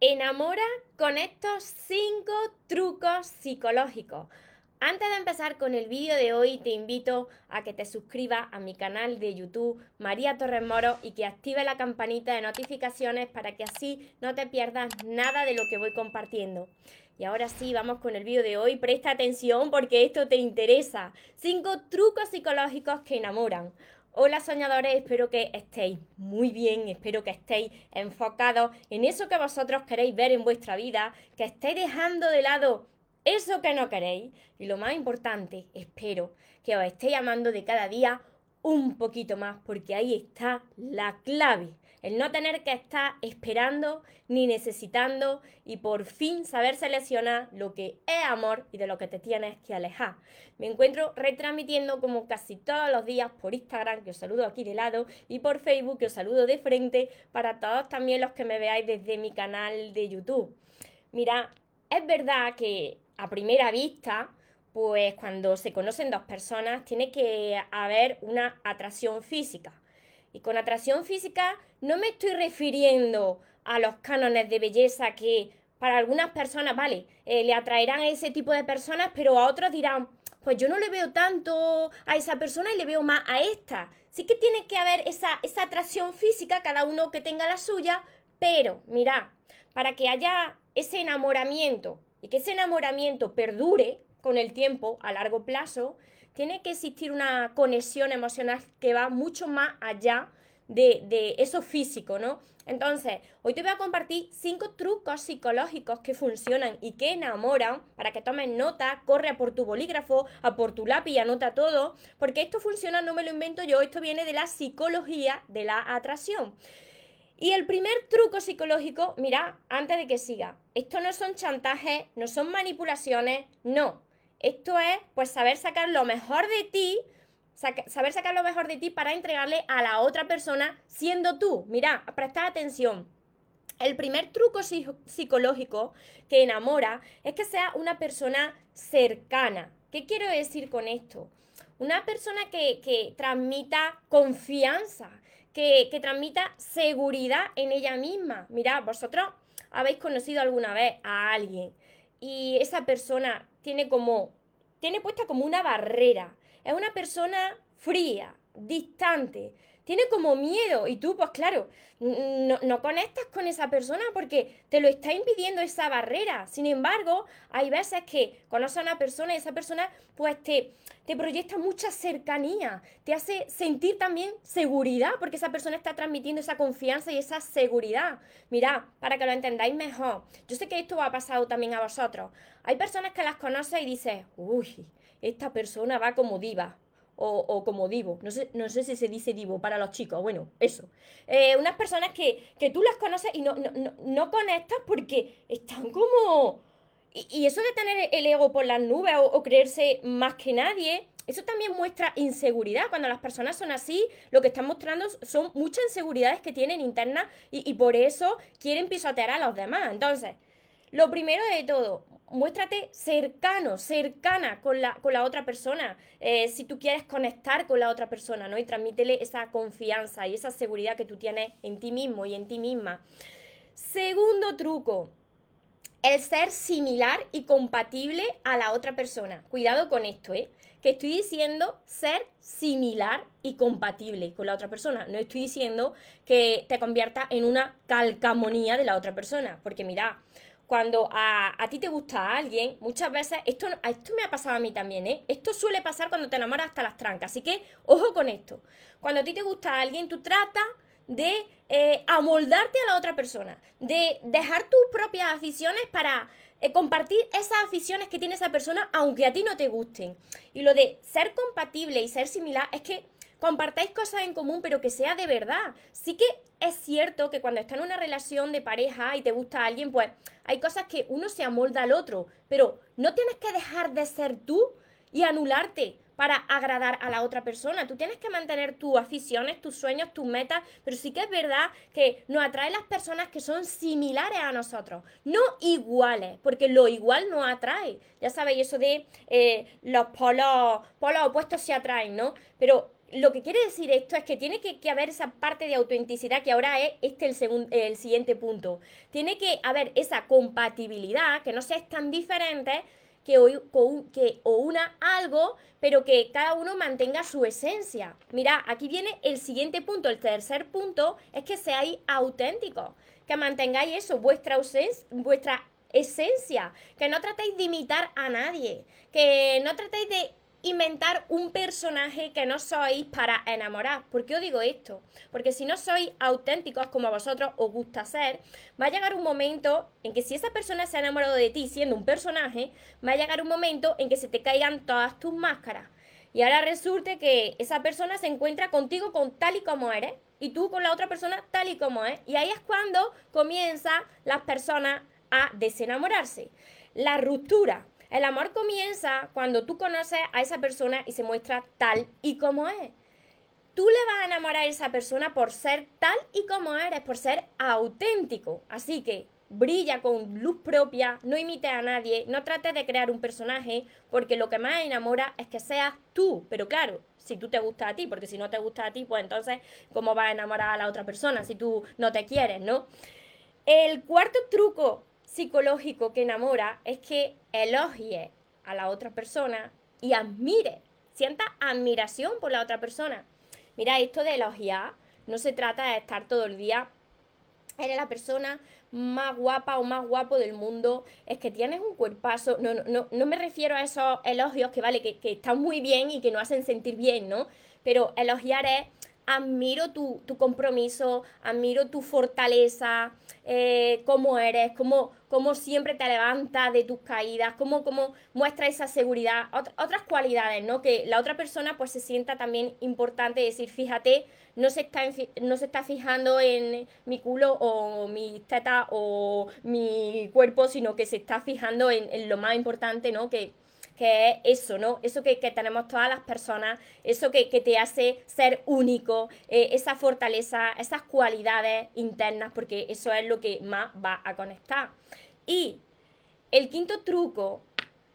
Enamora con estos cinco trucos psicológicos. Antes de empezar con el vídeo de hoy, te invito a que te suscribas a mi canal de YouTube María Torres Moro y que active la campanita de notificaciones para que así no te pierdas nada de lo que voy compartiendo. Y ahora sí, vamos con el vídeo de hoy. Presta atención porque esto te interesa. Cinco trucos psicológicos que enamoran. Hola soñadores, espero que estéis muy bien, espero que estéis enfocados en eso que vosotros queréis ver en vuestra vida, que estéis dejando de lado eso que no queréis. Y lo más importante, espero que os estéis amando de cada día un poquito más porque ahí está la clave el no tener que estar esperando ni necesitando y por fin saber seleccionar lo que es amor y de lo que te tienes que alejar. Me encuentro retransmitiendo como casi todos los días por Instagram, que os saludo aquí de lado, y por Facebook, que os saludo de frente, para todos también los que me veáis desde mi canal de YouTube. Mira, es verdad que a primera vista, pues cuando se conocen dos personas, tiene que haber una atracción física. Y con atracción física no me estoy refiriendo a los cánones de belleza que para algunas personas, vale, eh, le atraerán a ese tipo de personas, pero a otros dirán, pues yo no le veo tanto a esa persona y le veo más a esta. Sí que tiene que haber esa, esa atracción física, cada uno que tenga la suya, pero mira, para que haya ese enamoramiento y que ese enamoramiento perdure con el tiempo a largo plazo, tiene que existir una conexión emocional que va mucho más allá de, eso físico, ¿no? Entonces, hoy te voy a compartir cinco trucos psicológicos que funcionan y que enamoran para que tomes nota, corre a por tu bolígrafo, a por tu lápiz y anota todo, porque esto funciona, no me lo invento yo, esto viene de la psicología de la atracción. Y el primer truco psicológico, mira, antes de que siga, esto no son chantajes, no son manipulaciones, no. Esto es, pues, saber sacar lo mejor de ti, saber sacar lo mejor de ti para entregarle a la otra persona siendo tú. Mira, presta atención. El primer truco psicológico que enamora es que sea una persona cercana. ¿Qué quiero decir con esto? Una persona que, transmita confianza, que, que transmita seguridad en ella misma. Mira, vosotros habéis conocido alguna vez a alguien y esa persona tiene como, tiene puesta como una barrera. Es una persona fría, distante, tiene como miedo y tú, pues claro, no, no, conectas con esa persona porque te lo está impidiendo esa barrera. Sin embargo, hay veces que conoces a una persona y esa persona pues te, te proyecta mucha cercanía, te hace sentir también seguridad porque esa persona está transmitiendo esa confianza y esa seguridad. Mira, para que lo entendáis mejor, yo sé que esto ha pasado también a vosotros. Hay personas que las conoces y dices, uy, esta persona va como diva o, como divo. No sé, no sé si se dice divo para los chicos. Bueno, eso. Eh, unas personas que, tú las conoces y no, no, conectas porque están como... Y, eso de tener el ego por las nubes o, creerse más que nadie, eso también muestra inseguridad. Cuando las personas son así, lo que están mostrando son muchas inseguridades que tienen internas y, y por eso quieren pisotear a los demás. Entonces, lo primero de todo, muéstrate cercano, cercana con la, con la otra persona, eh, si tú quieres conectar con la otra persona, ¿no? Y transmítele esa confianza y esa seguridad que tú tienes en ti mismo y en ti misma. Segundo truco, el ser similar y compatible a la otra persona. Cuidado con esto, ¿eh? Que estoy diciendo ser similar y compatible con la otra persona. No estoy diciendo que te convierta en una calcamonía de la otra persona. Porque mira, cuando a, ti te gusta a alguien, muchas veces, esto, esto me ha pasado a mí también, ¿eh? Esto suele pasar cuando te enamoras hasta las trancas, así que ojo con esto. Cuando a ti te gusta a alguien, tú tratas de eh, amoldarte a la otra persona, de dejar tus propias aficiones para eh, compartir esas aficiones que tiene esa persona, aunque a ti no te gusten. Y lo de ser compatible y ser similar es que compartáis cosas en común, pero que sea de verdad. Sí que es cierto que cuando estás en una relación de pareja y te gusta alguien, pues hay cosas que uno se amolda al otro, pero no tienes que dejar de ser tú y anularte para agradar a la otra persona. Tú tienes que mantener tus aficiones, tus sueños, tus metas, pero sí que es verdad que nos atrae las personas que son similares a nosotros, no iguales, porque lo igual nos atrae. Ya sabéis eso de eh, los polos, polos opuestos se atraen, ¿no? Pero lo que quiere decir esto es que tiene que, haber esa parte de autenticidad que ahora es este el, el siguiente punto. Tiene que haber esa compatibilidad, que no seas tan diferente que, que o una algo, pero que cada uno mantenga su esencia. Mira, aquí viene el siguiente punto, el tercer punto, es que seáis auténticos, que mantengáis eso, vuestra, vuestra esencia, que no tratéis de imitar a nadie, que no tratéis de inventar un personaje que no sois para enamorar. ¿Por qué os digo esto? Porque si no sois auténticos como a vosotros os gusta ser, va a llegar un momento en que si esa persona se ha enamorado de ti siendo un personaje, va a llegar un momento en que se te caigan todas tus máscaras. Y ahora resulte que esa persona se encuentra contigo con tal y como eres y tú con la otra persona tal y como es. Y ahí es cuando comienzan las personas a desenamorarse. La ruptura. El amor comienza cuando tú conoces a esa persona y se muestra tal y como es. Tú le vas a enamorar a esa persona por ser tal y como eres, por ser auténtico. Así que brilla con luz propia, no imites a nadie, no trates de crear un personaje, porque lo que más enamora es que seas tú. Pero claro, si tú te gusta a ti, porque si no te gusta a ti, pues entonces, ¿cómo vas a enamorar a la otra persona si tú no te quieres, no? El cuarto truco psicológico que enamora es que elogie a la otra persona y admire, sienta admiración por la otra persona. Mira, esto de elogiar no se trata de estar todo el día, eres la persona más guapa o más guapo del mundo, es que tienes un cuerpazo, no, no, no, me refiero a esos elogios que vale, que, que están muy bien y que nos hacen sentir bien, ¿no? Pero elogiar es admiro tu, compromiso, admiro tu fortaleza, eh, cómo eres, cómo, cómo, siempre te levantas de tus caídas, cómo, cómo muestra esa seguridad, otras cualidades, ¿no? Que la otra persona pues se sienta también importante decir, fíjate, no se está, no se está fijando en mi culo o mi teta o mi cuerpo, sino que se está fijando en, en lo más importante, ¿no? Que, que es eso, ¿no? Eso que, tenemos todas las personas, eso que, te hace ser único, eh, esa fortaleza, esas cualidades internas, porque eso es lo que más va a conectar. Y el quinto truco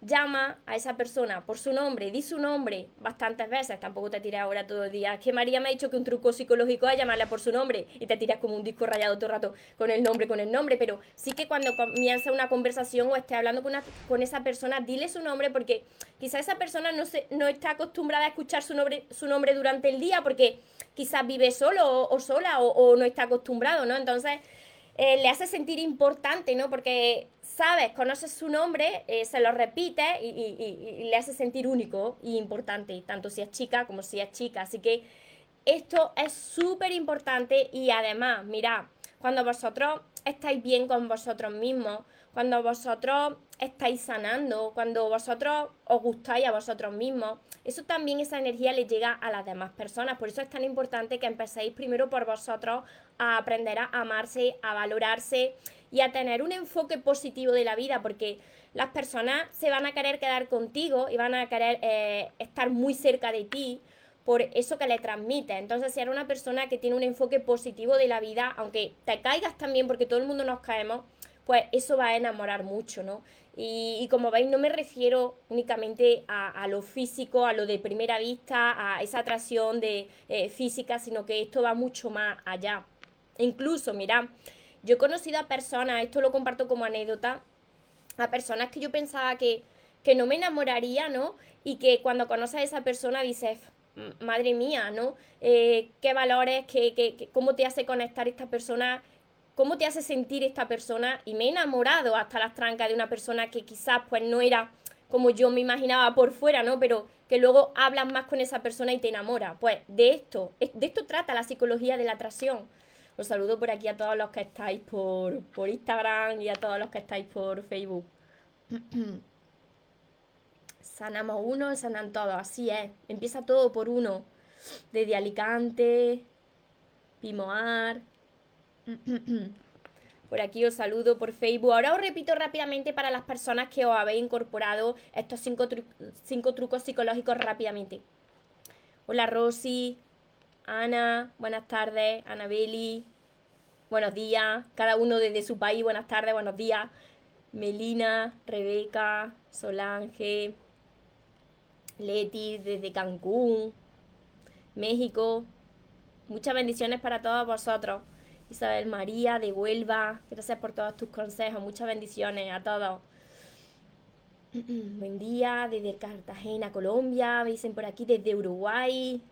llama a esa persona por su nombre, di su nombre bastantes veces, tampoco te tiras ahora todo el día. Es que María me ha dicho que un truco psicológico es llamarla por su nombre y te tiras como un disco rayado todo el rato con el nombre, con el nombre, pero sí que cuando comienza una conversación o esté hablando con, con esa persona, dile su nombre porque quizá esa persona no, se, no está acostumbrada a escuchar su nombre, su nombre durante el día porque quizás vive solo o, sola o, no está acostumbrado, ¿no? Entonces... Eh, le hace sentir importante, ¿no? Porque sabes, conoces su nombre, eh, se lo repite y, le hace sentir único y importante, tanto si es chica como si es chica. Así que esto es súper importante y además, mira, cuando vosotros estáis bien con vosotros mismos, cuando vosotros estáis sanando, cuando vosotros os gustáis a vosotros mismos, eso también, esa energía le llega a las demás personas. Por eso es tan importante que empecéis primero por vosotros a aprender a amarse, a valorarse y a tener un enfoque positivo de la vida, porque las personas se van a querer quedar contigo y van a querer eh, estar muy cerca de ti por eso que le transmite. Entonces, si eres una persona que tiene un enfoque positivo de la vida, aunque te caigas también, porque todo el mundo nos caemos, pues eso va a enamorar mucho, ¿no? Y, como veis, no me refiero únicamente a, lo físico, a lo de primera vista, a esa atracción de eh, física, sino que esto va mucho más allá. incluso, mira, yo he conocido a personas, esto lo comparto como anécdota, a personas que yo pensaba que, que no me enamoraría, ¿no? Y que cuando conoces a esa persona dices, madre mía, ¿no? Eh, ¿Qué valores, qué, qué, cómo te hace conectar esta persona? ¿Cómo te hace sentir esta persona? Y me he enamorado hasta las trancas de una persona que quizás pues no era como yo me imaginaba por fuera, ¿no? Pero que luego hablas más con esa persona y te enamora. Pues de esto, de esto trata la psicología de la atracción. Os saludo por aquí a todos los que estáis por, por Instagram y a todos los que estáis por Facebook. Sanamos uno, sanan todos, así es. Empieza todo por uno. Desde Alicante, Pimoar. Por aquí os saludo por Facebook. Ahora os repito rápidamente para las personas que os habéis incorporado estos cinco, cinco trucos psicológicos rápidamente. Hola Rosy, Ana, buenas tardes, Anabeli, buenos días, cada uno desde su país, buenas tardes, buenos días, Melina, Rebeca, Solange, Leti desde Cancún, México. Muchas bendiciones para todos vosotros. Isabel María de Huelva, gracias por todos tus consejos. Muchas bendiciones a todos. Buen día desde Cartagena, Colombia. Me dicen por aquí desde Uruguay.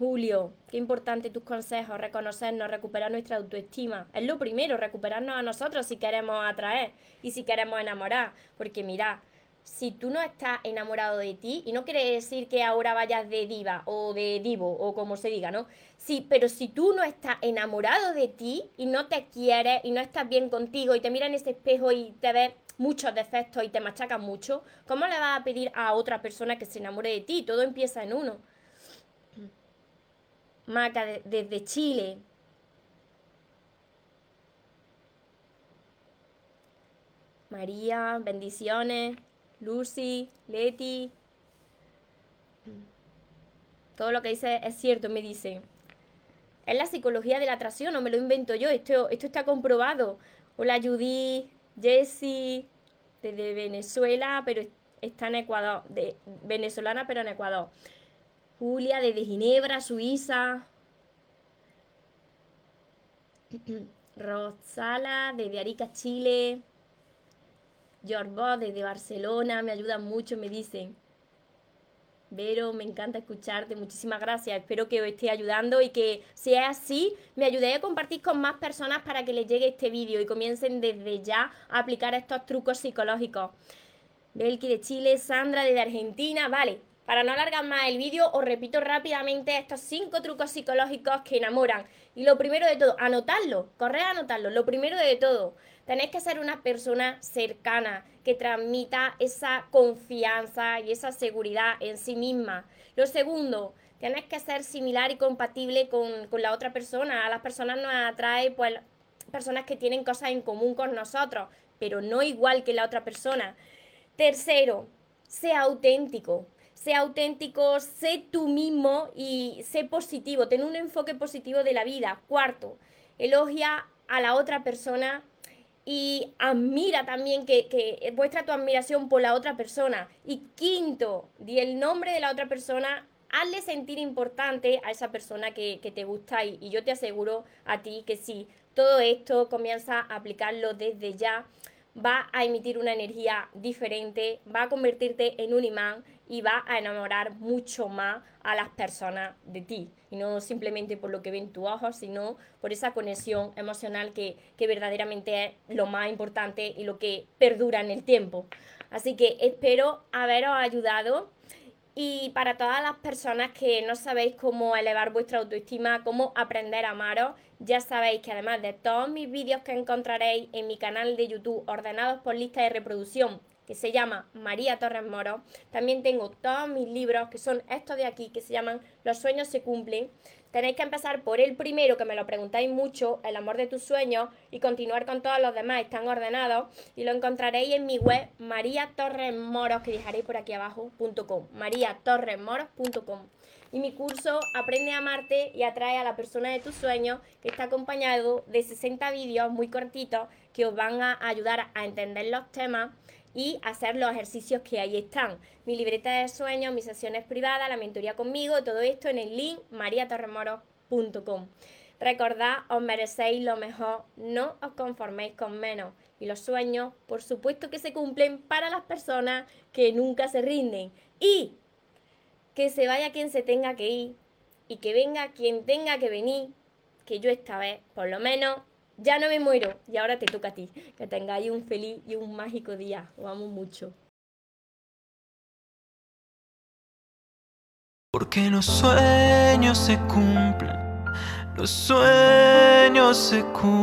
Julio, qué importante tus consejos, reconocernos, recuperar nuestra autoestima. Es lo primero, recuperarnos a nosotros si queremos atraer y si queremos enamorar. Porque mira, si tú no estás enamorado de ti, y no quiere decir que ahora vayas de diva o de divo o como se diga, ¿no? Sí, pero si tú no estás enamorado de ti y no te quieres y no estás bien contigo y te miras en ese espejo y te ves muchos defectos y te machacas mucho, ¿cómo le vas a pedir a otra persona que se enamore de ti? Todo empieza en uno. Maca desde Chile. María, bendiciones. Lucy, Leti. Todo lo que dice es cierto, me dice. Es la psicología de la atracción, no me lo invento yo, esto, esto está comprobado. Hola Judy, Jessie, desde Venezuela, pero está en Ecuador, de, venezolana pero en Ecuador. Julia desde Ginebra, Suiza. Rosala desde Arica, Chile. Boss desde Barcelona, me ayudan mucho, me dicen. Vero, me encanta escucharte, muchísimas gracias. Espero que os esté ayudando y que sea así, me ayudéis a compartir con más personas para que les llegue este vídeo y comiencen desde ya a aplicar estos trucos psicológicos. Belki de Chile, Sandra desde Argentina, vale. Para no alargar más el vídeo, os repito rápidamente estos cinco trucos psicológicos que enamoran. Y lo primero de todo, anotarlo, corre a anotarlo. Lo primero de todo, tenéis que ser una persona cercana, que transmita esa confianza y esa seguridad en sí misma. Lo segundo, tienes que ser similar y compatible con, con la otra persona. A las personas nos atrae pues personas que tienen cosas en común con nosotros, pero no igual que la otra persona. Tercero, sea auténtico sé auténtico, sé tú mismo y sé positivo, ten un enfoque positivo de la vida. Cuarto, elogia a la otra persona y admira también que, que muestra tu admiración por la otra persona. Y quinto, di el nombre de la otra persona, hazle sentir importante a esa persona que, te gusta y, y yo te aseguro a ti que si todo esto comienza a aplicarlo desde ya, va a emitir una energía diferente, va a convertirte en un imán y va a enamorar mucho más a las personas de ti. Y no simplemente por lo que ven tus ojos, sino por esa conexión emocional que, que verdaderamente es lo más importante y lo que perdura en el tiempo. Así que espero haberos ayudado y para todas las personas que no sabéis cómo elevar vuestra autoestima, cómo aprender a amaros, ya sabéis que además de todos mis vídeos que encontraréis en mi canal de YouTube ordenados por lista de reproducción, que se llama María Torres Moro, también tengo todos mis libros, que son estos de aquí, que se llaman Los sueños se cumplen, Tenéis que empezar por el primero, que me lo preguntáis mucho, el amor de tus sueños, y continuar con todos los demás, están ordenados, y lo encontraréis en mi web María Torres Moros, que dejaré por aquí abajo, .com, mariatorresmoros.com. Y mi curso Aprende a amarte y atrae a la persona de tus sueños, que está acompañado de 60 vídeos muy cortitos que os van a ayudar a entender los temas y hacer los ejercicios que ahí están. Mi libreta de sueños, mis sesiones privadas, la mentoría conmigo, todo esto en el link mariatorremoro.com. Recordad, os merecéis lo mejor, no os conforméis con menos. Y los sueños, por supuesto que se cumplen para las personas que nunca se rinden. Y que se vaya quien se tenga que ir y que venga quien tenga que venir, que yo esta vez, por lo menos, ya no me muero y ahora te toca a ti. Que tengáis un feliz y un mágico día. Os amo mucho. Porque los sueños se cumplen, los sueños se cumplen.